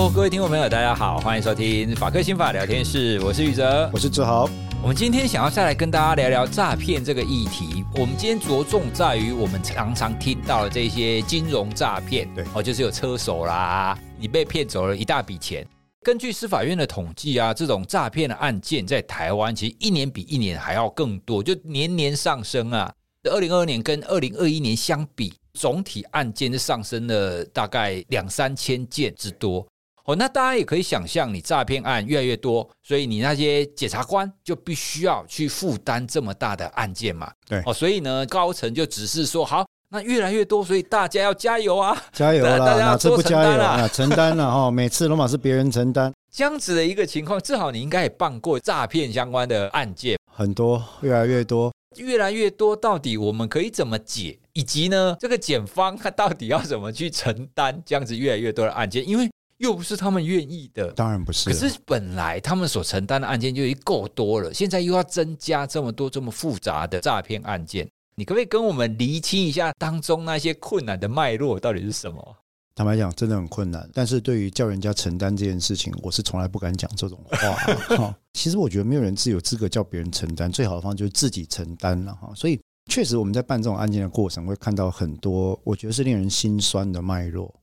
Hello，各位听众朋友，大家好，欢迎收听法科新法聊天室，我是宇哲，我是志豪。我们今天想要再来跟大家聊聊诈骗这个议题。我们今天着重在于我们常常听到的这些金融诈骗，对哦，就是有车手啦，你被骗走了一大笔钱。根据司法院的统计啊，这种诈骗的案件在台湾其实一年比一年还要更多，就年年上升啊。二零二二年跟二零二一年相比，总体案件是上升了大概两三千件之多哦。那大家也可以想象，你诈骗案越来越多，所以你那些检察官就必须要去负担这么大的案件嘛。对哦，所以呢，高层就只是说好，那越来越多，所以大家要加油啊，加油啦！大家要多承担啦，承担了哈。每次罗马是别人承担，这样子的一个情况，至少你应该也办过诈骗相关的案件，很多，越来越多。越来越多，到底我们可以怎么解？以及呢，这个检方他到底要怎么去承担这样子越来越多的案件？因为又不是他们愿意的，当然不是。可是本来他们所承担的案件就已经够多了，现在又要增加这么多这么复杂的诈骗案件，你可不可以跟我们厘清一下当中那些困难的脉络到底是什么？坦白讲，真的很困难。但是对于叫人家承担这件事情，我是从来不敢讲这种话。其实我觉得没有人自有资格叫别人承担，最好的方法就是自己承担了哈。所以确实我们在办这种案件的过程，会看到很多我觉得是令人心酸的脉络。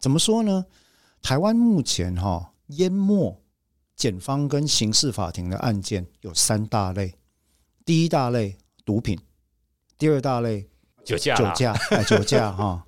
怎么说呢？台湾目前哈淹没检方跟刑事法庭的案件有三大类：第一大类毒品，第二大类酒驾，酒驾，哎，酒驾哈。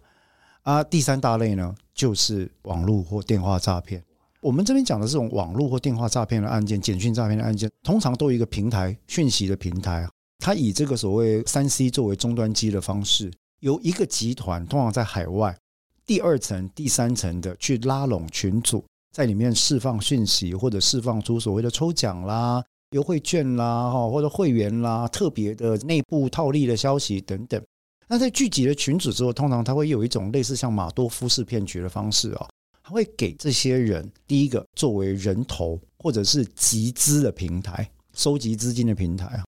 啊，第三大类呢，就是网络或电话诈骗。我们这边讲的这种网络或电话诈骗的案件、简讯诈骗的案件，通常都有一个平台讯息的平台，它以这个所谓三 C 作为终端机的方式，由一个集团通常在海外第二层、第三层的去拉拢群组，在里面释放讯息，或者释放出所谓的抽奖啦、优惠券啦、哈或者会员啦、特别的内部套利的消息等等。那在聚集了群组之后，通常他会有一种类似像马多夫式骗局的方式哦，他会给这些人第一个作为人头或者是集资的平台，收集资金的平台啊。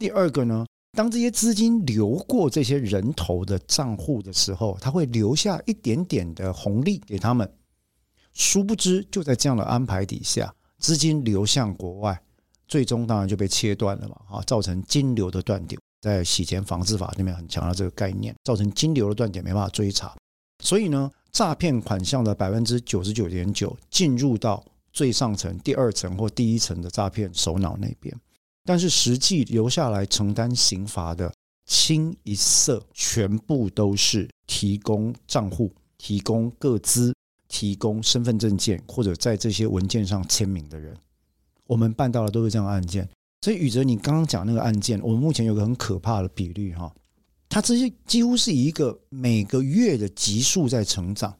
第二个呢，当这些资金流过这些人头的账户的时候，他会留下一点点的红利给他们。殊不知，就在这样的安排底下，资金流向国外，最终当然就被切断了嘛，啊，造成金流的断点。在洗钱防治法里面很强调这个概念，造成金流的断点没办法追查，所以呢，诈骗款项的百分之九十九点九进入到最上层、第二层或第一层的诈骗首脑那边，但是实际留下来承担刑罚的清一色，全部都是提供账户、提供个资、提供身份证件或者在这些文件上签名的人。我们办到的都是这样案件。所以宇哲，你刚刚讲那个案件，我们目前有个很可怕的比率哈，它这些几乎是一个每个月的级数在成长，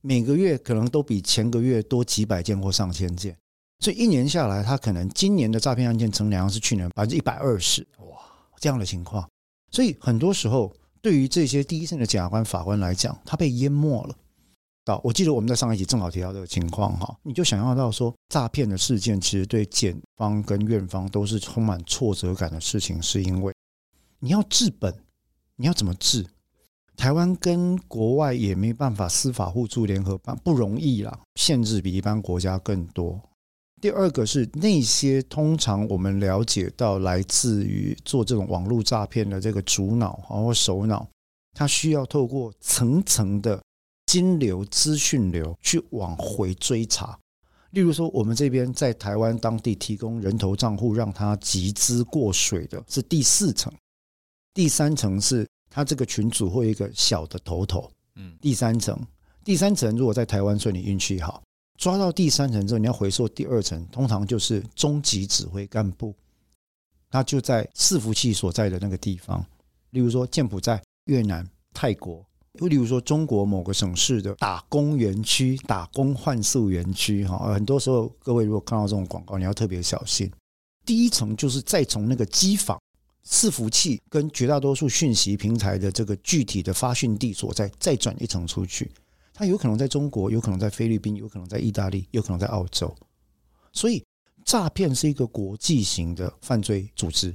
每个月可能都比前个月多几百件或上千件，所以一年下来，他可能今年的诈骗案件成量是去年百分之一百二十，哇，这样的情况。所以很多时候，对于这些第一线的检察官、法官来讲，他被淹没了。啊我记得我们在上一集正好提到这个情况哈，你就想象到说诈骗的事件其实对检方跟院方都是充满挫折感的事情，是因为你要治本，你要怎么治？台湾跟国外也没办法司法互助联合办，不容易啦，限制比一般国家更多。第二个是那些通常我们了解到来自于做这种网络诈骗的这个主脑或首脑，他需要透过层层的。金流、资讯流去往回追查，例如说，我们这边在台湾当地提供人头账户，让他集资过水的是第四层，第三层是他这个群组会有一个小的头头，嗯，第三层，第三层如果在台湾，说你运气好，抓到第三层之后，你要回溯第二层，通常就是中级指挥干部，他就在伺服器所在的那个地方，例如说柬埔寨、越南、泰国。又例如说，中国某个省市的打工园区、打工换宿园区，哈，很多时候各位如果看到这种广告，你要特别小心。第一层就是再从那个机房、伺服器跟绝大多数讯息平台的这个具体的发讯地所在，再转一层出去。它有可能在中国，有可能在菲律宾，有可能在意大利，有可能在澳洲。所以，诈骗是一个国际型的犯罪组织。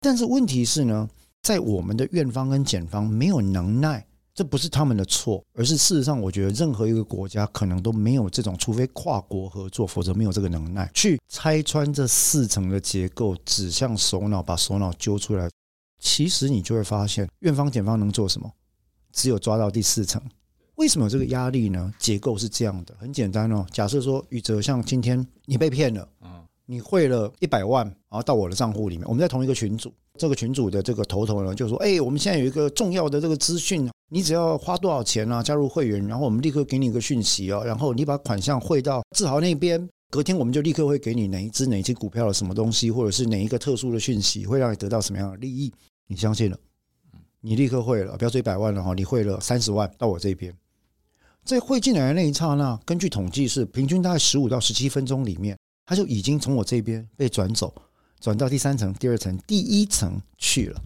但是问题是呢，在我们的院方跟检方没有能耐。这不是他们的错，而是事实上，我觉得任何一个国家可能都没有这种，除非跨国合作，否则没有这个能耐去拆穿这四层的结构，指向首脑，把首脑揪出来。其实你就会发现，院方检方能做什么？只有抓到第四层。为什么有这个压力呢？结构是这样的，很简单哦。假设说宇哲，像今天你被骗了，嗯，你汇了一百万，然后到我的账户里面，我们在同一个群组，这个群组的这个头头呢，就说：“哎，我们现在有一个重要的这个资讯，你只要花多少钱啊，加入会员，然后我们立刻给你一个讯息哦，然后你把款项汇到志豪那边，隔天我们就立刻会给你哪一支哪一支股票的什么东西，或者是哪一个特殊的讯息，会让你得到什么样的利益。”你相信了，你立刻汇了，不要说一百万了哈，你汇了三十万到我这边，在汇进来的那一刹那，根据统计是平均大概十五到十七分钟里面，它就已经从我这边被转走，转到第三层、第二层、第一层去了，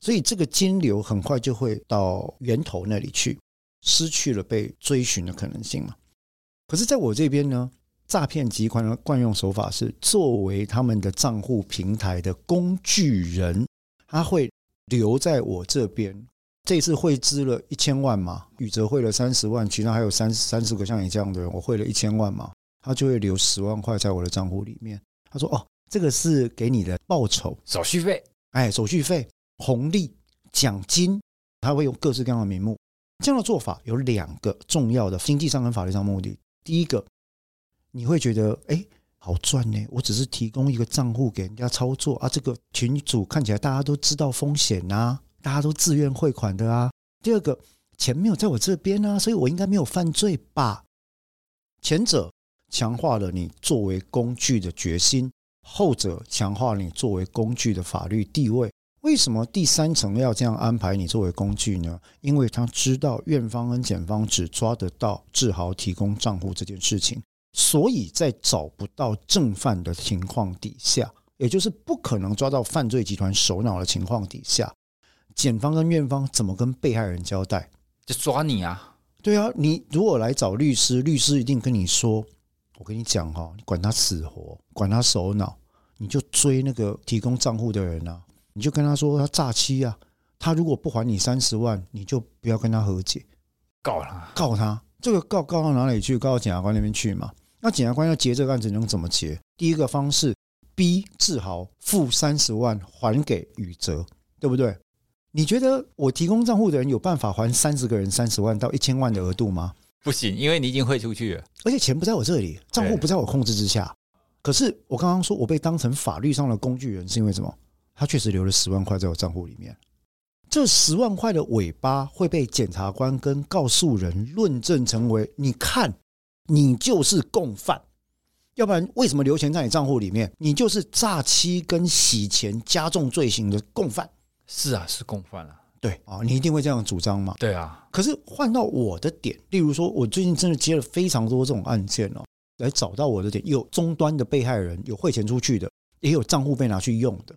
所以这个金流很快就会到源头那里去，失去了被追寻的可能性嘛。可是在我这边呢，诈骗集团的惯用手法是作为他们的账户平台的工具人，他会。留在我这边，这次汇资了一千万嘛，宇哲汇了三十万，其他还有三三十个像你这样的人，我汇了一千万嘛，他就会留十万块在我的账户里面。他说：“哦，这个是给你的报酬，手续费，哎，手续费、红利、奖金，他会用各式各样的名目。这样的做法有两个重要的经济上跟法律上目的。第一个，你会觉得，哎。”好赚呢！我只是提供一个账户给人家操作啊，这个群主看起来大家都知道风险啊，大家都自愿汇款的啊。第二个，钱没有在我这边啊，所以我应该没有犯罪吧？前者强化了你作为工具的决心，后者强化你作为工具的法律地位。为什么第三层要这样安排你作为工具呢？因为他知道院方跟检方只抓得到志豪提供账户这件事情。所以在找不到正犯的情况底下，也就是不可能抓到犯罪集团首脑的情况底下，检方跟院方怎么跟被害人交代？就抓你啊！对啊，你如果来找律师，律师一定跟你说：“我跟你讲哈，你管他死活，管他首脑，你就追那个提供账户的人啊，你就跟他说他诈欺啊，他如果不还你三十万，你就不要跟他和解，告他，告他，这个告告到哪里去？告到检察官那边去嘛。”那检察官要结这个案子能怎么结？第一个方式，逼志豪付三十万还给宇哲，对不对？你觉得我提供账户的人有办法还三十个人三十万到一千万的额度吗？不行，因为你已经汇出去了，而且钱不在我这里，账户不在我控制之下。可是我刚刚说我被当成法律上的工具人，是因为什么？他确实留了十万块在我账户里面，这十万块的尾巴会被检察官跟告诉人论证成为，你看。你就是共犯，要不然为什么留钱在你账户里面？你就是诈欺跟洗钱加重罪行的共犯。是啊，是共犯啊。对啊，你一定会这样主张嘛？对啊。可是换到我的点，例如说，我最近真的接了非常多这种案件哦，来找到我的点，有终端的被害人，有汇钱出去的，也有账户被拿去用的。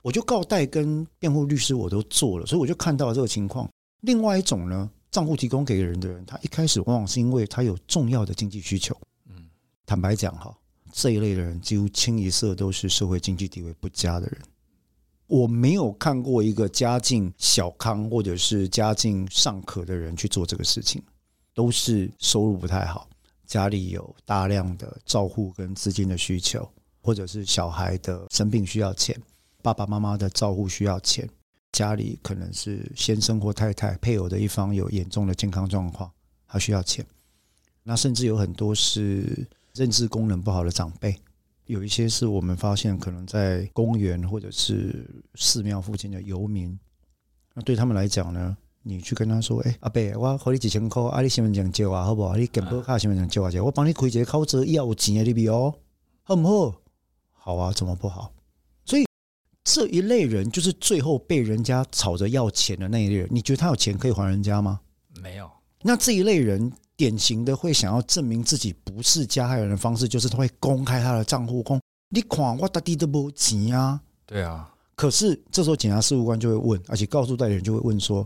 我就告代跟辩护律师我都做了，所以我就看到了这个情况。另外一种呢？账户提供给人的人，他一开始往往是因为他有重要的经济需求。嗯，坦白讲哈，这一类的人几乎清一色都是社会经济地位不佳的人。我没有看过一个家境小康或者是家境尚可的人去做这个事情，都是收入不太好，家里有大量的照护跟资金的需求，或者是小孩的生病需要钱，爸爸妈妈的照护需要钱。家里可能是先生或太太配偶的一方有严重的健康状况，他需要钱。那甚至有很多是认知功能不好的长辈，有一些是我们发现可能在公园或者是寺庙附近的游民。那对他们来讲呢，你去跟他说：“哎，阿伯，我给你几千块，啊，你身份证借我好不好？你健保卡身份证借我借，我帮你开一个口子，以后有钱的你比哦，好不好？好啊，怎么不好？”所以这一类人就是最后被人家吵着要钱的那一类人，你觉得他有钱可以还人家吗？没有。那这一类人典型的会想要证明自己不是加害人的方式，就是他会公开他的账户，公你看我到底都没钱啊。对啊。可是这时候检察事务官就会问，而且告诉代理人就会问说，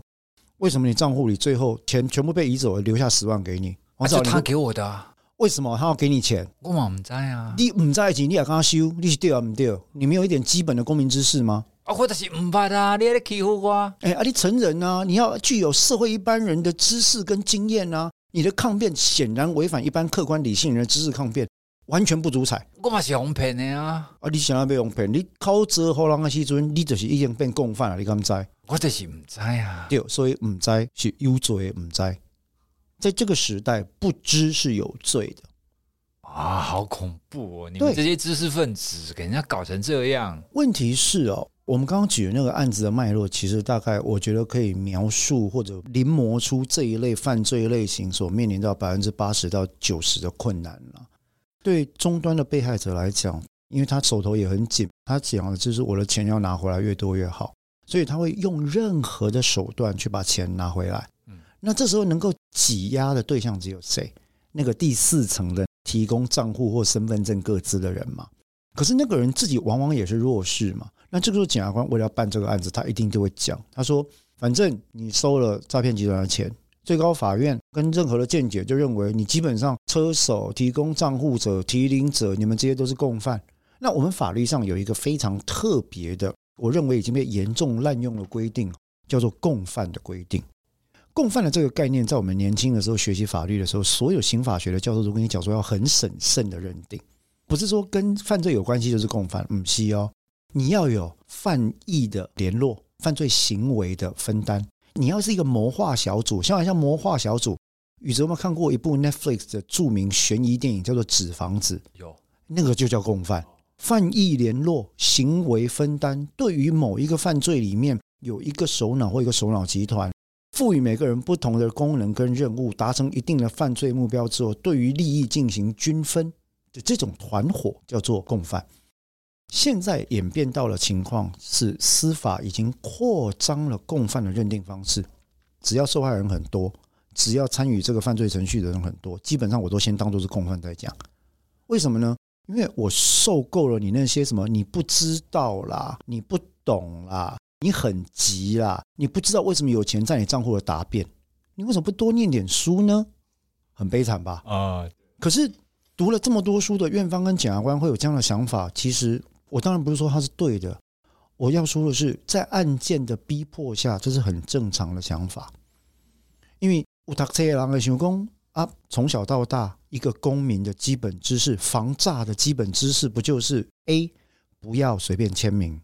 为什么你账户里最后钱全部被移走了，留下十万给你？而且他给我的啊。为什么他要给你钱？我嘛唔知啊。你唔知道钱，你也跟他收，你是对啊？不对？你没有一点基本的公民知识吗？啊，或者是唔怕啊，你在欺负我？哎，啊，你成人啊，你要具有社会一般人的知识跟经验啊，你的抗辩显然违反一般客观理性人的知识抗辩，完全不足采。我嘛是红骗的啊！啊，你想要被红骗？你考折后人的时阵，你就是已经变共犯了，你敢知？我就是唔知啊。对，所以唔知是有罪的唔知，在这个时代，不知是有罪的。啊，好恐怖哦！你们这些知识分子给人家搞成这样。问题是哦。我们刚刚举的那个案子的脉络，其实大概我觉得可以描述或者临摹出这一类犯罪类型所面临到百分之八十到九十的困难了。对终端的被害者来讲，因为他手头也很紧，他讲的就是我的钱要拿回来越多越好，所以他会用任何的手段去把钱拿回来。那这时候能够挤压的对象只有谁？那个第四层的提供账户或身份证各自的人嘛。可是那个人自己往往也是弱势嘛。那这个时候，检察官为了要办这个案子，他一定就会讲，他说：“反正你收了诈骗集团的钱，最高法院跟任何的见解就认为你基本上车手、提供账户者、提领者，你们这些都是共犯。那我们法律上有一个非常特别的，我认为已经被严重滥用的规定，叫做共犯的规定。共犯的这个概念，在我们年轻的时候学习法律的时候，所有刑法学的教授都跟你讲说，要很审慎的认定，不是说跟犯罪有关系就是共犯，不是哦。”你要有犯意的联络，犯罪行为的分担。你要是一个谋划小组，像好像谋划小组，宇哲有没有看过一部 Netflix 的著名悬疑电影，叫做《纸房子》？有，那个就叫共犯。犯意联络，行为分担。对于某一个犯罪里面有一个首脑或一个首脑集团，赋予每个人不同的功能跟任务，达成一定的犯罪目标之后，对于利益进行均分的这种团伙，叫做共犯。现在演变到了情况是，司法已经扩张了共犯的认定方式。只要受害人很多，只要参与这个犯罪程序的人很多，基本上我都先当做是共犯在讲。为什么呢？因为我受够了你那些什么你不知道啦，你不懂啦，你很急啦，你不知道为什么有钱在你账户的答辩，你为什么不多念点书呢？很悲惨吧？啊！可是读了这么多书的院方跟检察官会有这样的想法，其实。我当然不是说他是对的，我要说的是，在案件的逼迫下，这是很正常的想法。因为乌塔车郎的想讲啊，从小到大，一个公民的基本知识，防诈的基本知识，不就是 A 不要随便签名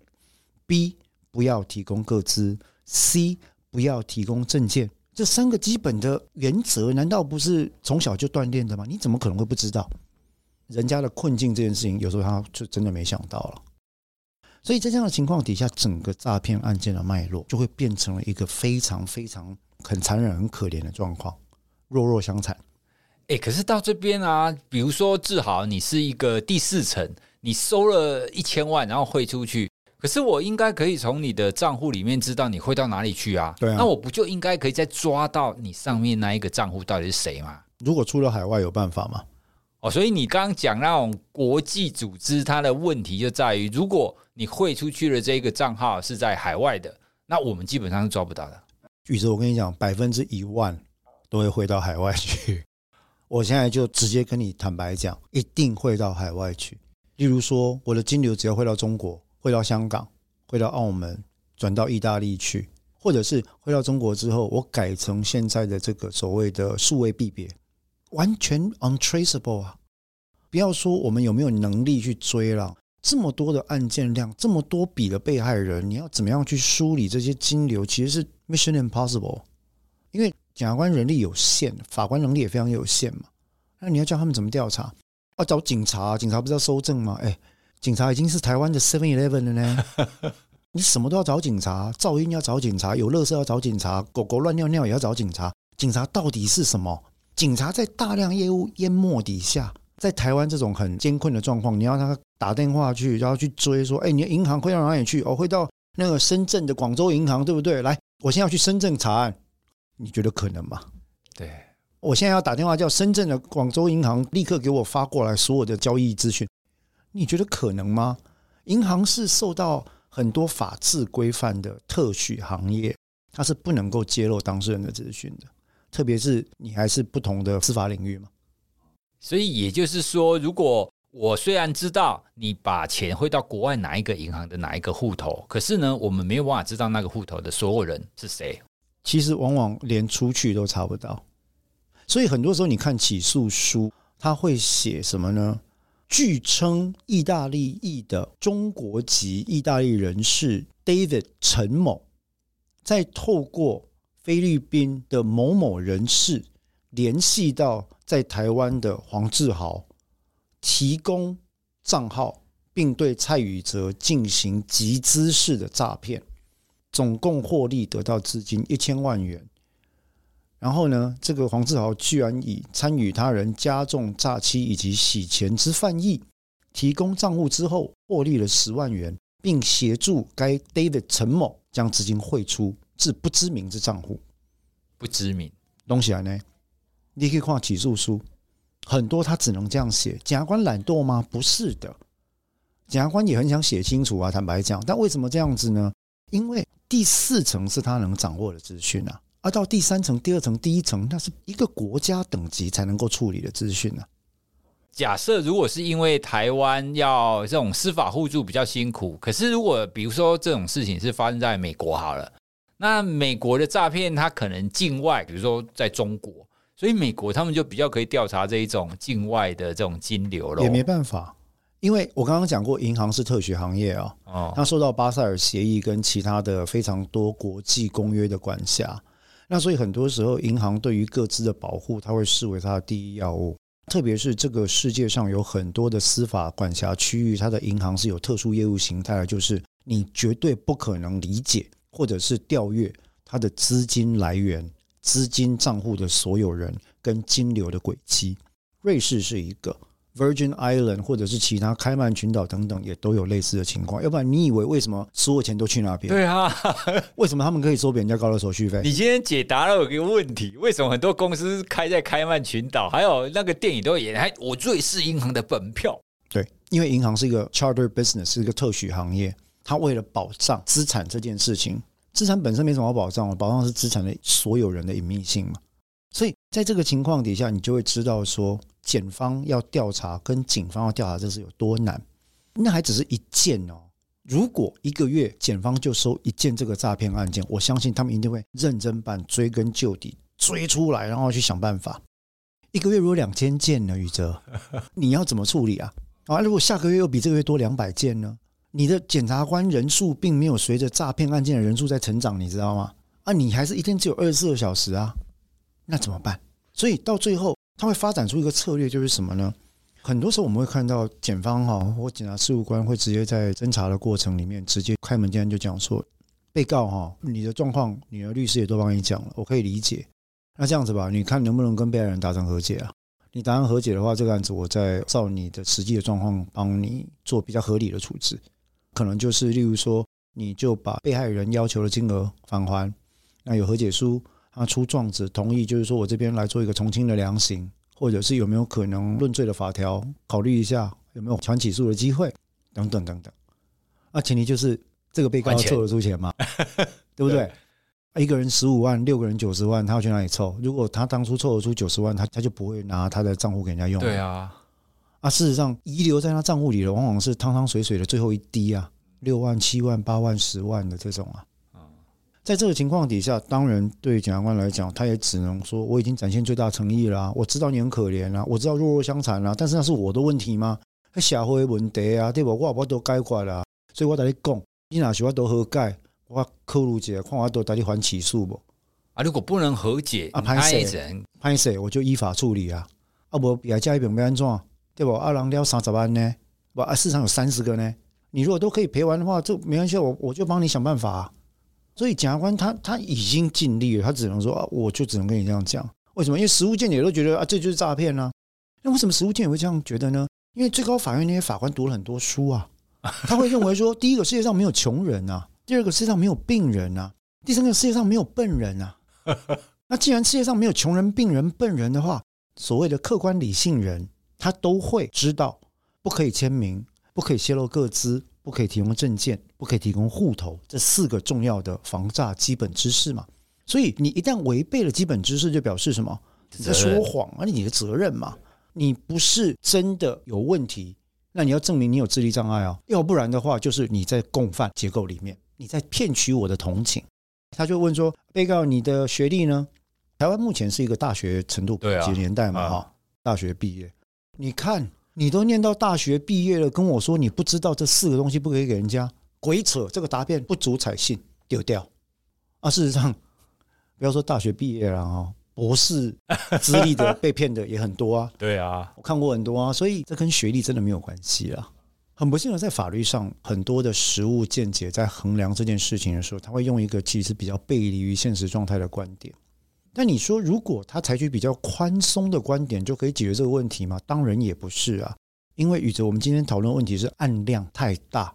，B 不要提供个资，C 不要提供证件，这三个基本的原则，难道不是从小就锻炼的吗？你怎么可能会不知道？人家的困境这件事情，有时候他就真的没想到了。所以在这样的情况底下，整个诈骗案件的脉络就会变成了一个非常非常很残忍、很可怜的状况，弱弱相残。哎，可是到这边啊，比如说志豪，你是一个第四层，你收了一千万，然后汇出去，可是我应该可以从你的账户里面知道你汇到哪里去啊？对啊，那我不就应该可以再抓到你上面那一个账户到底是谁吗？如果出了海外，有办法吗？哦，所以你刚刚讲那种国际组织，它的问题就在于，如果你汇出去的这个账号是在海外的，那我们基本上是抓不到的。宇哲，我跟你讲，百分之一万都会汇到海外去。我现在就直接跟你坦白讲，一定会到海外去。例如说，我的金流只要汇到中国、汇到香港、汇到澳门、转到意大利去，或者是汇到中国之后，我改成现在的这个所谓的数位币别。完全 untraceable 啊！不要说我们有没有能力去追了，这么多的案件量，这么多笔的被害人，你要怎么样去梳理这些金流？其实是 mission impossible。因为检察官人力有限，法官能力也非常有限嘛。那你要叫他们怎么调查？要找警察，警察不是要搜证吗？哎，警察已经是台湾的 Seven Eleven 了呢。你什么都要找警察，噪音要找警察，有垃圾要找警察，狗狗乱尿尿也要找警察。警察到底是什么？警察在大量业务淹没底下，在台湾这种很艰困的状况，你要他打电话去，然后去追说：“哎，你的银行会到哪里去？哦，会到那个深圳的广州银行，对不对？来，我现在要去深圳查案，你觉得可能吗？”对，我现在要打电话叫深圳的广州银行立刻给我发过来所有的交易资讯，你觉得可能吗？银行是受到很多法制规范的特许行业，它是不能够揭露当事人的资讯的。特别是你还是不同的司法领域嘛，所以也就是说，如果我虽然知道你把钱汇到国外哪一个银行的哪一个户头，可是呢，我们没有办法知道那个户头的所有人是谁。其实往往连出去都查不到，所以很多时候你看起诉书，他会写什么呢？据称，意大利裔的中国籍意大利人士 David 陈某，在透过菲律宾的某某人士联系到在台湾的黄志豪，提供账号，并对蔡宇哲进行集资式的诈骗。总共获利得到资金一千万元，然后呢，这个黄志豪居然以参与他人加重诈欺以及洗钱之犯意，提供账户之后获利了十万元，并协助该 David 陈某将资金汇出至不知名之账户。不知名东西呢？你可以看起诉书，很多他只能这样写。检察官懒惰吗？不是的，检察官也很想写清楚啊。坦白讲，但为什么这样子呢？因为第四层是他能掌握的资讯啊，而到第三层、第二层、第一层，那是一个国家等级才能够处理的资讯啊。假设如果是因为台湾要这种司法互助比较辛苦，可是如果比如说这种事情是发生在美国好了，那美国的诈骗它可能境外，比如说在中国，所以美国他们就比较可以调查这一种境外的这种金流了。也没办法。因为我刚刚讲过，银行是特许行业啊，哦，它受到巴塞尔协议跟其他的非常多国际公约的管辖，那所以很多时候银行对于各自的保护，它会视为它的第一要务。特别是这个世界上有很多的司法管辖区域，它的银行是有特殊业务形态的，就是你绝对不可能理解或者是调阅它的资金来源、资金账户的所有人跟金流的轨迹。瑞士是一个。Virgin Island 或者是其他开曼群岛等等，也都有类似的情况。要不然你以为为什么所有钱都去那边？对啊，为什么他们可以收比人家高的手续费？你今天解答了我一个问题：为什么很多公司开在开曼群岛？还有那个电影都演，还我瑞士银行的本票。对，因为银行是一个 charter business，是一个特许行业，他为了保障资产这件事情，资产本身没什么好保障，保障是资产的所有人的隐秘性嘛。所以在这个情况底下，你就会知道说。检方要调查，跟警方要调查，这是有多难？那还只是一件哦。如果一个月检方就收一件这个诈骗案件，我相信他们一定会认真办，追根究底，追出来，然后去想办法。一个月如果两千件呢？宇哲，你要怎么处理啊？啊，如果下个月又比这个月多两百件呢？你的检察官人数并没有随着诈骗案件的人数在成长，你知道吗？啊，你还是一天只有二十四个小时啊，那怎么办？所以到最后。他会发展出一个策略，就是什么呢？很多时候我们会看到检方哈或检察事务官会直接在侦查的过程里面直接开门见山就讲说，被告哈，你的状况，你的律师也都帮你讲了，我可以理解。那这样子吧，你看能不能跟被害人达成和解啊？你达成和解的话，这个案子我再照你的实际的状况帮你做比较合理的处置，可能就是例如说，你就把被害人要求的金额返还，那有和解书。他出状子同意，就是说我这边来做一个从轻的量刑，或者是有没有可能论罪的法条考虑一下，有没有传起诉的机会，等等等等。那前提就是这个被告要凑得出钱嘛，对不对？一个人十五万，六个人九十万，他要去哪里凑？如果他当初凑得出九十万，他他就不会拿他的账户给人家用。对啊，啊，事实上遗留在他账户里的往往是汤汤水水的最后一滴啊，六万、七万、八万、十万的这种啊。在这个情况底下，当然对检察官来讲，他也只能说我已经展现最大诚意了。我知道你很可怜啊，我知道弱肉相残了，但是那是我的问题吗？社会问题啊，对吧？我我都解决了，所以我跟你讲，你哪需要都和解，我考虑一下，看我都带你还起诉不？啊，如果不能和解，啊，拍谁？拍谁？我就依法处理啊。啊，不，也加一笔没安装，对吧？二郎要三十万呢，不啊，市场有三十个呢。你如果都可以赔完的话，就没关系，我我就帮你想办法啊。所以检察官他他已经尽力了，他只能说啊，我就只能跟你这样讲。为什么？因为实务见解都觉得啊，这就是诈骗呢。那为什么实务见解会这样觉得呢？因为最高法院那些法官读了很多书啊，他会认为说，第一个世界上没有穷人啊，第二个世界上没有病人啊，第三个世界上没有笨人啊。那既然世界上没有穷人、病人、笨人的话，所谓的客观理性人，他都会知道不可以签名，不可以泄露个资。不可以提供证件，不可以提供户头，这四个重要的防诈基本知识嘛。所以你一旦违背了基本知识，就表示什么？你在说谎啊！你的责任嘛。你不是真的有问题，那你要证明你有智力障碍啊，要不然的话就是你在共犯结构里面，你在骗取我的同情。他就问说，被告你的学历呢？台湾目前是一个大学程度几年代嘛，哈，大学毕业。你看，你都念到大学毕业了，跟我说你不知道这四个东西不可以给人家，鬼扯！这个答辩不足采信，丢掉。啊，事实上，不要说大学毕业了哦，博士资历的被骗的也很多啊。对啊，我看过很多啊，所以这跟学历真的没有关系啊。很不幸的，在法律上，很多的实务见解在衡量这件事情的时候，他会用一个其实比较背离于现实状态的观点。但你说，如果他采取比较宽松的观点，就可以解决这个问题吗？当然也不是啊，因为宇哲，我们今天讨论的问题是案量太大，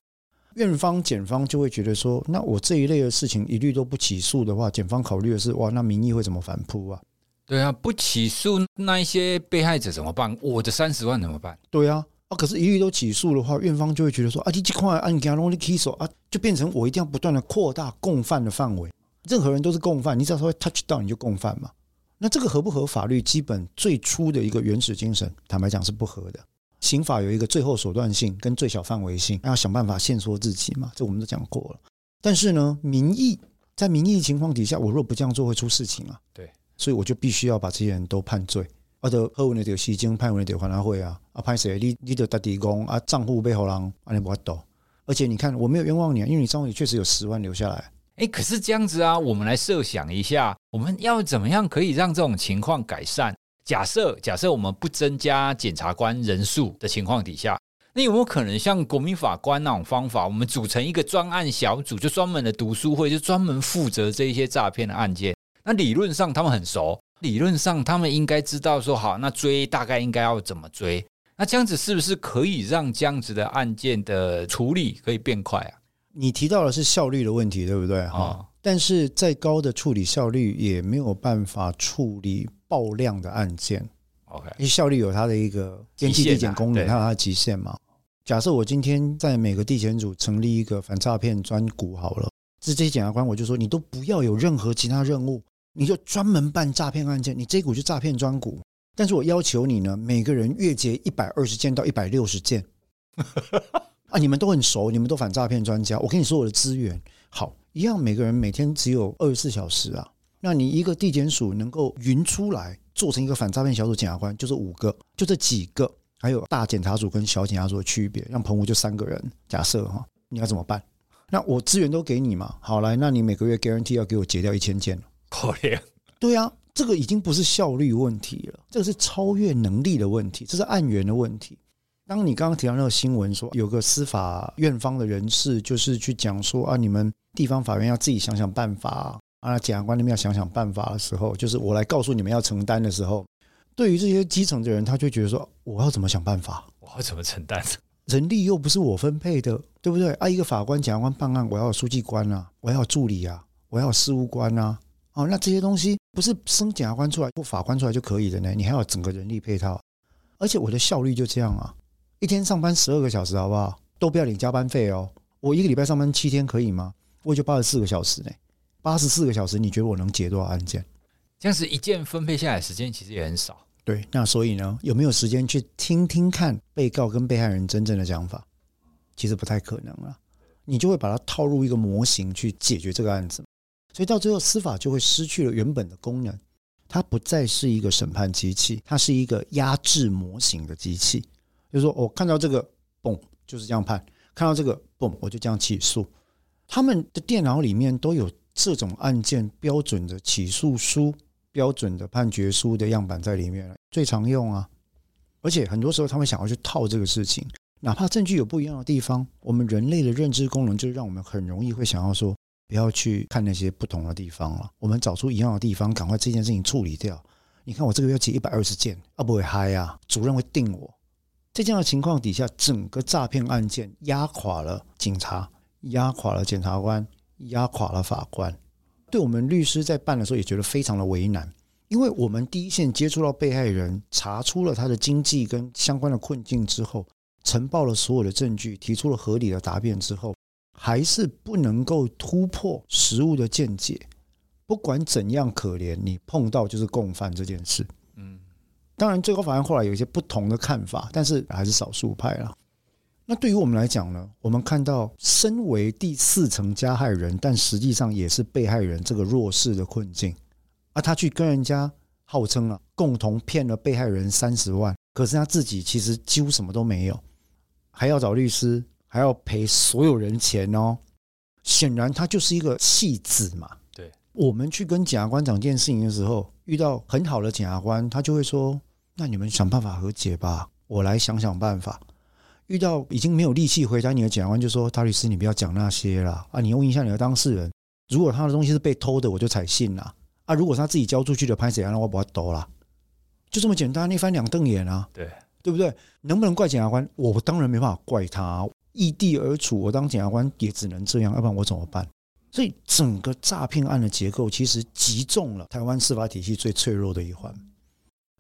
院方、检方就会觉得说，那我这一类的事情一律都不起诉的话，检方考虑的是，哇，那民意会怎么反扑啊？对啊，不起诉那一些被害者怎么办？我的三十万怎么办？对啊，啊，可是一律都起诉的话，院方就会觉得说，啊，你这块案件容易起诉啊，就变成我一定要不断的扩大共犯的范围。任何人都是共犯，你只要稍微 touch 到你就共犯嘛。那这个合不合法律？基本最初的一个原始精神，坦白讲是不合的。刑法有一个最后手段性跟最小范围性，要想办法限缩自己嘛，这我们都讲过了。但是呢，民意在民意情况底下，我若不这样做会出事情啊。对，所以我就必须要把这些人都判罪。啊，的喝文的这个西京判文的这个还拿会啊啊，判谁？你你的打底工啊，账户被后人啊你不懂。而且你看，我没有冤枉你，因为你账户里确实有十万留下来。哎，可是这样子啊，我们来设想一下，我们要怎么样可以让这种情况改善？假设假设我们不增加检察官人数的情况底下，那有没有可能像国民法官那种方法，我们组成一个专案小组，就专门的读书会，就专门负责这一些诈骗的案件？那理论上他们很熟，理论上他们应该知道说，好，那追大概应该要怎么追？那这样子是不是可以让这样子的案件的处理可以变快啊？你提到的是效率的问题，对不对？哈、哦，但是再高的处理效率也没有办法处理爆量的案件。OK，因为效率有它的一个边际递减功能，它有它的极限嘛。假设我今天在每个地检组成立一个反诈骗专股好了，这这些检察官我就说，你都不要有任何其他任务，你就专门办诈骗案件，你这股就诈骗专股。但是我要求你呢，每个人月结一百二十件到一百六十件。啊，你们都很熟，你们都反诈骗专家。我跟你说，我的资源好一样，每个人每天只有二十四小时啊。那你一个地检署能够匀出来做成一个反诈骗小组检察官，就是五个，就这几个，还有大检察组跟小检察组的区别。让澎湖就三个人，假设哈，你要怎么办？那我资源都给你嘛，好来，那你每个月 guarantee 要给我结掉一千件，可怜。对啊，这个已经不是效率问题了，这个是超越能力的问题，这是案源的问题。当你刚刚提到那个新闻说，有个司法院方的人士就是去讲说啊，你们地方法院要自己想想办法啊，检察官那边要想想办法的时候，就是我来告诉你们要承担的时候，对于这些基层的人，他就觉得说，我要怎么想办法？我要怎么承担？人力又不是我分配的，对不对？啊，一个法官、检察官办案，我要有书记官啊，我要有助理啊，我要有事务官啊，哦，那这些东西不是升检察官出来或法官出来就可以的呢？你还要整个人力配套，而且我的效率就这样啊。一天上班十二个小时，好不好？都不要领加班费哦。我一个礼拜上班七天，可以吗？我也就八十四个小时呢。八十四个小时，你觉得我能结多少案件？这样子一件分配下来时间其实也很少。对，那所以呢，有没有时间去听听看被告跟被害人真正的想法？其实不太可能了。你就会把它套入一个模型去解决这个案子，所以到最后司法就会失去了原本的功能。它不再是一个审判机器，它是一个压制模型的机器。就是说，我看到这个，嘣，就是这样判；看到这个，嘣，我就这样起诉。他们的电脑里面都有这种案件标准的起诉书、标准的判决书的样板在里面，最常用啊。而且很多时候，他们想要去套这个事情，哪怕证据有不一样的地方，我们人类的认知功能就是让我们很容易会想要说，不要去看那些不同的地方了。我们找出一样的地方，赶快这件事情处理掉。你看，我这个月要结一百二十件，啊，不会嗨啊，主任会定我。在这样的情况底下，整个诈骗案件压垮了警察，压垮了检察官，压垮了法官。对我们律师在办的时候也觉得非常的为难，因为我们第一线接触到被害人，查出了他的经济跟相关的困境之后，呈报了所有的证据，提出了合理的答辩之后，还是不能够突破实务的见解。不管怎样可怜，你碰到就是共犯这件事。当然，最高法院后来有一些不同的看法，但是还是少数派了。那对于我们来讲呢，我们看到身为第四层加害人，但实际上也是被害人这个弱势的困境，啊，他去跟人家号称啊，共同骗了被害人三十万，可是他自己其实几乎什么都没有，还要找律师，还要赔所有人钱哦。显然他就是一个戏子嘛。对，我们去跟检察官讲这件事情的时候，遇到很好的检察官，他就会说：“那你们想办法和解吧，我来想想办法。”遇到已经没有力气回答你的检察官，就说：“大律师，你不要讲那些了啊！你问一下你的当事人，如果他的东西是被偷的，我就采信了啊！如果是他自己交出去的，拍谁啊？那我把他兜了，就这么简单，一翻两瞪眼啊！对对不对？能不能怪检察官？我当然没办法怪他，异地而处，我当检察官也只能这样，要不然我怎么办？所以整个诈骗案的结构其实击中了台湾司法体系最脆弱的一环。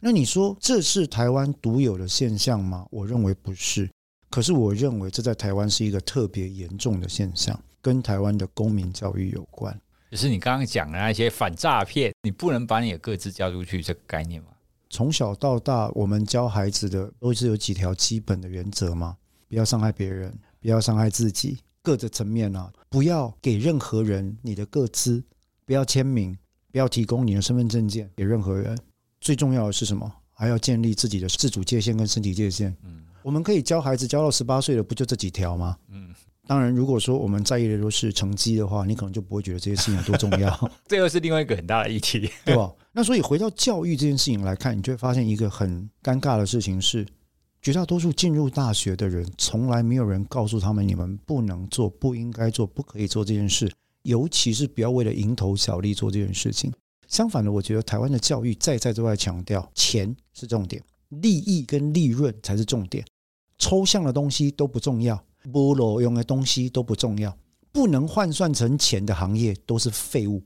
那你说这是台湾独有的现象吗？我认为不是。可是，我认为这在台湾是一个特别严重的现象，跟台湾的公民教育有关。就是你刚刚讲的那些反诈骗，你不能把你的个资交出去，这个概念吗？从小到大，我们教孩子的都是有几条基本的原则吗？不要伤害别人，不要伤害自己，各个层面啊，不要给任何人你的个资，不要签名，不要提供你的身份证件给任何人。最重要的是什么？还要建立自己的自主界限跟身体界限。嗯。我们可以教孩子教到十八岁的，不就这几条吗？嗯，当然，如果说我们在意的都是成绩的话，你可能就不会觉得这些事情有多重要。这又是另外一个很大的议题，对吧？那所以回到教育这件事情来看，你就会发现一个很尴尬的事情是，绝大多数进入大学的人，从来没有人告诉他们，你们不能做、不应该做、不可以做这件事，尤其是不要为了蝇头小利做这件事情。相反的，我觉得台湾的教育再在都在强调，钱是重点。利益跟利润才是重点，抽象的东西都不重要，无路用的东西都不重要，不能换算成钱的行业都是废物。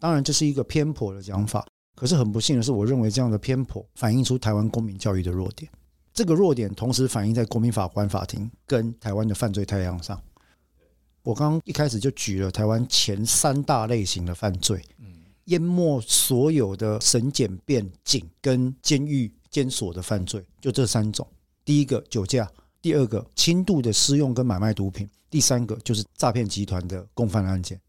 当然，这是一个偏颇的讲法，可是很不幸的是，我认为这样的偏颇反映出台湾公民教育的弱点。这个弱点同时反映在国民法官法庭跟台湾的犯罪太阳上。我刚刚一开始就举了台湾前三大类型的犯罪，淹没所有的审检辩警跟监狱。监所的犯罪就这三种：第一个酒驾，第二个轻度的私用跟买卖毒品，第三个就是诈骗集团的共犯案件。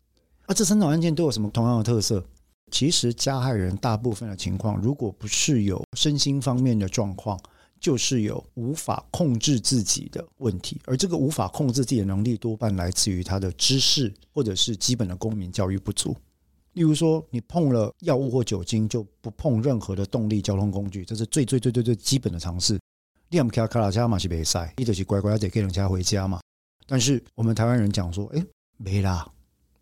而这三种案件都有什么同样的特色？其实加害人大部分的情况，如果不是有身心方面的状况，就是有无法控制自己的问题。而这个无法控制自己的能力，多半来自于他的知识或者是基本的公民教育不足。例如说，你碰了药物或酒精，就不碰任何的动力交通工具，这是最最最最最基本的常识。你不开卡拉加嘛是别塞，你就是乖乖得给人家回家嘛。但是我们台湾人讲说，哎，没啦，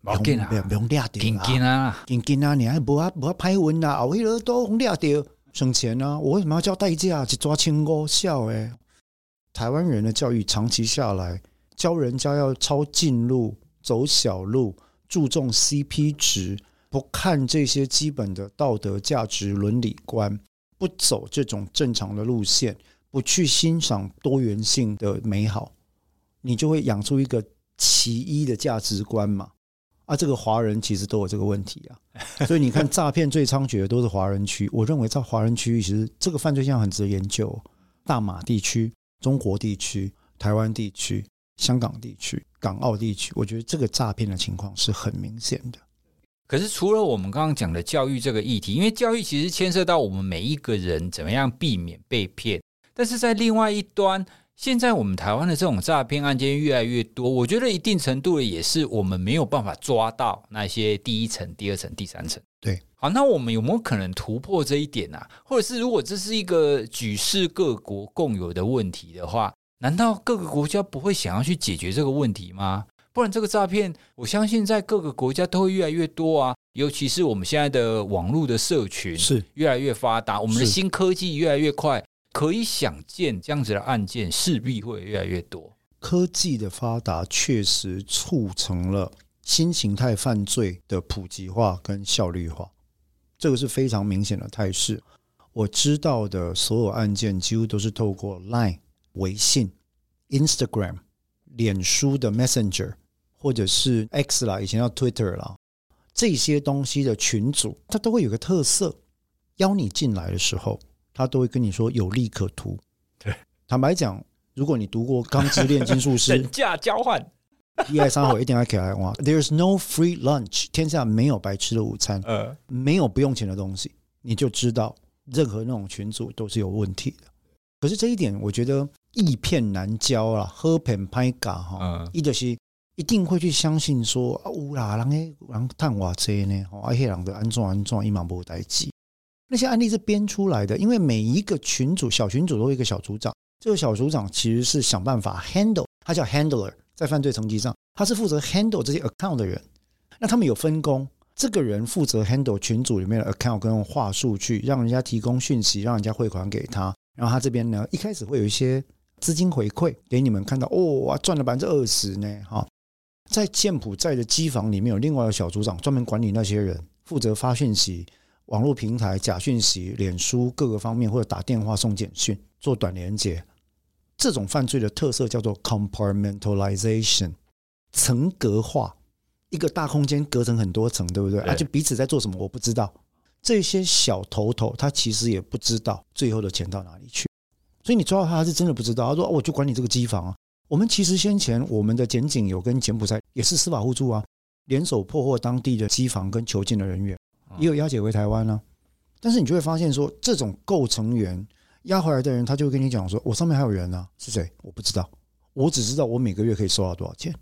不用不用不用抓掉啊，紧紧啊，你还不要不要拍文啊，后头都抓掉省钱啊，我为什么要交代价去抓清高效？哎，台湾人的教育长期下来，教人家要抄近路、走小路，注重 CP 值。不看这些基本的道德价值、伦理观，不走这种正常的路线，不去欣赏多元性的美好，你就会养出一个奇异的价值观嘛？啊，这个华人其实都有这个问题啊。所以你看，诈骗最猖獗的都是华人区。我认为在华人区域，其实这个犯罪现象很值得研究。大马地区、中国地区、台湾地区、香港地区、港澳地区，我觉得这个诈骗的情况是很明显的。可是，除了我们刚刚讲的教育这个议题，因为教育其实牵涉到我们每一个人怎么样避免被骗。但是在另外一端，现在我们台湾的这种诈骗案件越来越多，我觉得一定程度的也是我们没有办法抓到那些第一层、第二层、第三层。对，好，那我们有没有可能突破这一点啊？或者是如果这是一个举世各国共有的问题的话，难道各个国家不会想要去解决这个问题吗？不然这个诈骗，我相信在各个国家都会越来越多啊。尤其是我们现在的网络的社群是越来越发达，我们的新科技越来越快，可以想见这样子的案件势必会越来越多。科技的发达确实促成了新形态犯罪的普及化跟效率化，这个是非常明显的态势。我知道的所有案件几乎都是透过 Line、微信、Instagram、脸书的 Messenger。或者是 X 啦，以前叫 Twitter 啦，这些东西的群组，它都会有个特色，邀你进来的时候，他都会跟你说有利可图。对，坦白讲，如果你读过《钢之炼金术师》，等价交换，一爱三会一定要给来哇！There's no free lunch，天下没有白吃的午餐，呃，没有不用钱的东西，你就知道任何那种群组都是有问题的。可是这一点，我觉得易骗难教啊，喝骗拍嘎哈，一就是一定会去相信说啊，乌啦，人诶，人探瓦车呢，哦，而且人的安装安装一毛不带记。那些案例是编出来的，因为每一个群组小群组都有一个小组长，这个小组长其实是想办法 handle，他叫 handler，在犯罪层级上，他是负责 handle 这些 account 的人。那他们有分工，这个人负责 handle 群组里面的 account，跟用话术去让人家提供讯息，让人家汇款给他。然后他这边呢，一开始会有一些资金回馈给你们看到，哦，赚了百分之二十呢，哈。在柬埔寨的机房里面有另外一个小组长，专门管理那些人，负责发讯息、网络平台假讯息、脸书各个方面，或者打电话送简讯、做短连接。这种犯罪的特色叫做 compartmentalization，层格化，一个大空间隔成很多层，对不对？而且彼此在做什么，我不知道。这些小头头，他其实也不知道最后的钱到哪里去，所以你抓到他，他是真的不知道。他说：“我就管你这个机房啊。”我们其实先前我们的检警有跟柬埔寨也是司法互助啊，联手破获当地的机房跟囚禁的人员，也有押解回台湾啊。但是你就会发现说，这种构成员押回来的人，他就会跟你讲说：“我上面还有人啊，是谁？我不知道，我只知道我每个月可以收到多少钱。”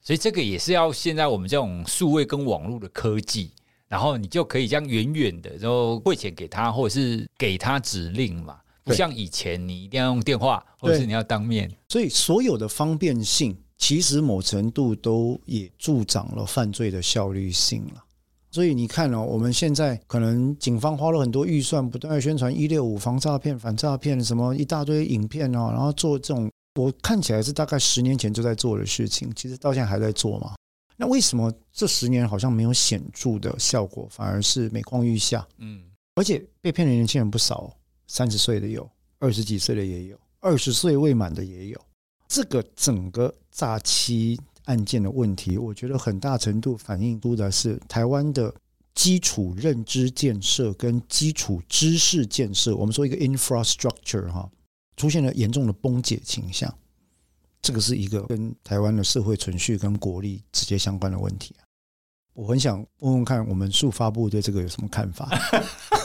所以这个也是要现在我们这种数位跟网络的科技。然后你就可以这样远远的，然后汇钱给他，或者是给他指令嘛，不像以前你一定要用电话，或者是你要当面。所以所有的方便性，其实某程度都也助长了犯罪的效率性了。所以你看哦，我们现在可能警方花了很多预算，不断的宣传一六五防诈骗、反诈骗，什么一大堆影片哦，然后做这种我看起来是大概十年前就在做的事情，其实到现在还在做嘛。那为什么这十年好像没有显著的效果，反而是每况愈下？嗯，而且被骗的年轻人不少，三十岁的有，二十几岁的也有，二十岁未满的也有。这个整个诈欺案件的问题，我觉得很大程度反映出的是台湾的基础认知建设跟基础知识建设，我们说一个 infrastructure 哈，出现了严重的崩解倾向。这个是一个跟台湾的社会存续跟国力直接相关的问题啊！我很想问问看，我们数发部对这个有什么看法？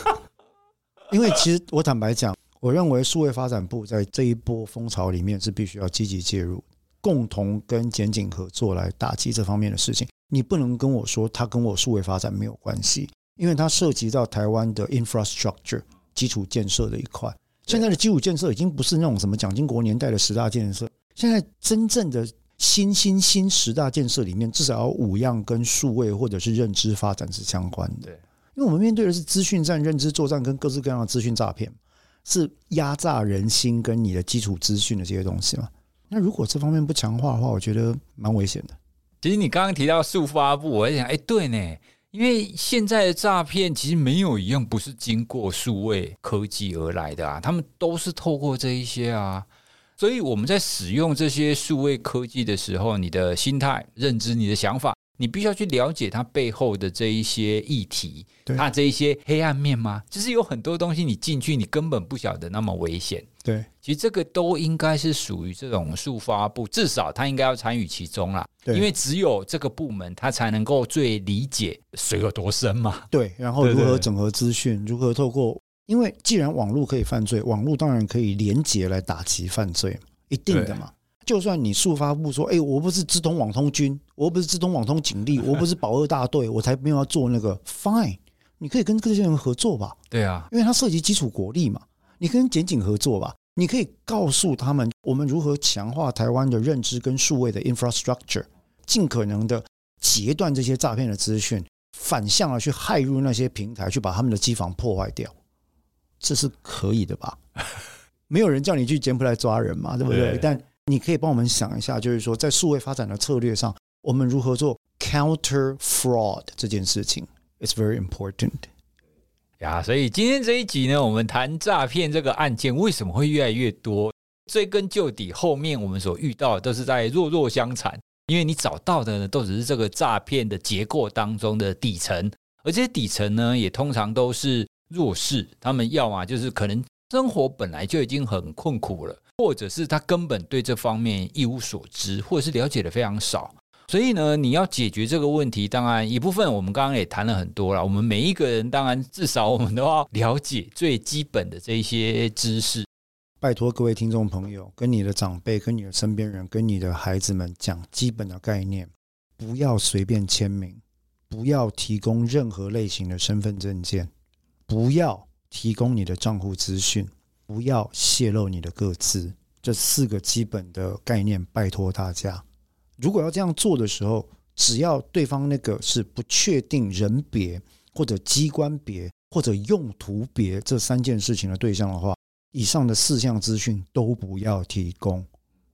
因为其实我坦白讲，我认为数位发展部在这一波风潮里面是必须要积极介入，共同跟检警合作来打击这方面的事情。你不能跟我说它跟我数位发展没有关系，因为它涉及到台湾的 infrastructure 基础建设的一块。现在的基础建设已经不是那种什么蒋经国年代的十大建设。现在真正的新新新十大建设里面，至少要五样跟数位或者是认知发展是相关的。因为我们面对的是资讯战、认知作战跟各式各样的资讯诈骗，是压榨人心跟你的基础资讯的这些东西嘛。那如果这方面不强化的话，我觉得蛮危险的。其实你刚刚提到数发布，我在想，哎，对呢，因为现在的诈骗其实没有一样不是经过数位科技而来的啊，他们都是透过这一些啊。所以我们在使用这些数位科技的时候，你的心态、认知、你的想法，你必须要去了解它背后的这一些议题，它这一些黑暗面吗？就是有很多东西你进去，你根本不晓得那么危险。对，其实这个都应该是属于这种数发部，至少他应该要参与其中啦。对，因为只有这个部门，他才能够最理解水有多深嘛。对，然后如何整合资讯，如何透过。因为既然网络可以犯罪，网络当然可以连结来打击犯罪，一定的嘛。就算你速发部说，哎，我不是资通网通军，我不是资通网通警力，我不是保二大队，我才没有要做那个。Fine，你可以跟这些人合作吧。对啊，因为它涉及基础国力嘛。你跟检警合作吧，你可以告诉他们，我们如何强化台湾的认知跟数位的 infrastructure，尽可能的截断这些诈骗的资讯，反向的去害入那些平台，去把他们的机房破坏掉。这是可以的吧？没有人叫你去柬埔寨抓人嘛，对不对？但你可以帮我们想一下，就是说在数位发展的策略上，我们如何做 counter fraud 这件事情？It's very important 呀。所以今天这一集呢，我们谈诈骗这个案件为什么会越来越多？追根究底，后面我们所遇到的都是在弱弱相残，因为你找到的呢，都只是这个诈骗的结构当中的底层，而这些底层呢，也通常都是。弱势，他们要么就是可能生活本来就已经很困苦了，或者是他根本对这方面一无所知，或者是了解的非常少。所以呢，你要解决这个问题，当然一部分我们刚刚也谈了很多了。我们每一个人，当然至少我们都要了解最基本的这一些知识。拜托各位听众朋友，跟你的长辈、跟你的身边人、跟你的孩子们讲基本的概念，不要随便签名，不要提供任何类型的身份证件，不要提供你的账户资讯，不要泄露你的个资。这四个基本的概念，拜托大家。如果要这样做的时候，只要对方那个是不确定人别或者机关别或者用途别这三件事情的对象的话，以上的四项资讯都不要提供，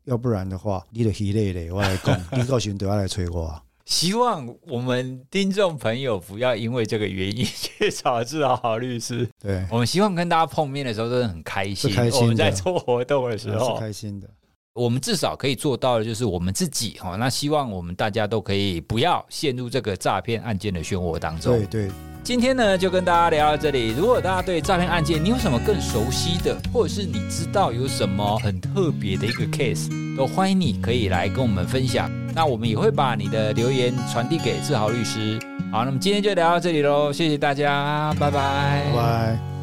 要不然的话，你的系列嘞，我来讲，你告诉都要来催我。希望我们听众朋友不要因为这个原因去找志豪律师。对，我们希望跟大家碰面的时候都是很开心，开心。我们在做活动的时候是开心的。我们至少可以做到的就是我们自己哈，那希望我们大家都可以不要陷入这个诈骗案件的漩涡当中。对对，今天呢就跟大家聊到这里。如果大家对诈骗案件你有什么更熟悉的，或者是你知道有什么很特别的一个 case，都欢迎你可以来跟我们分享。那我们也会把你的留言传递给志豪律师。好，那么今天就聊到这里喽，谢谢大家，拜拜，拜拜。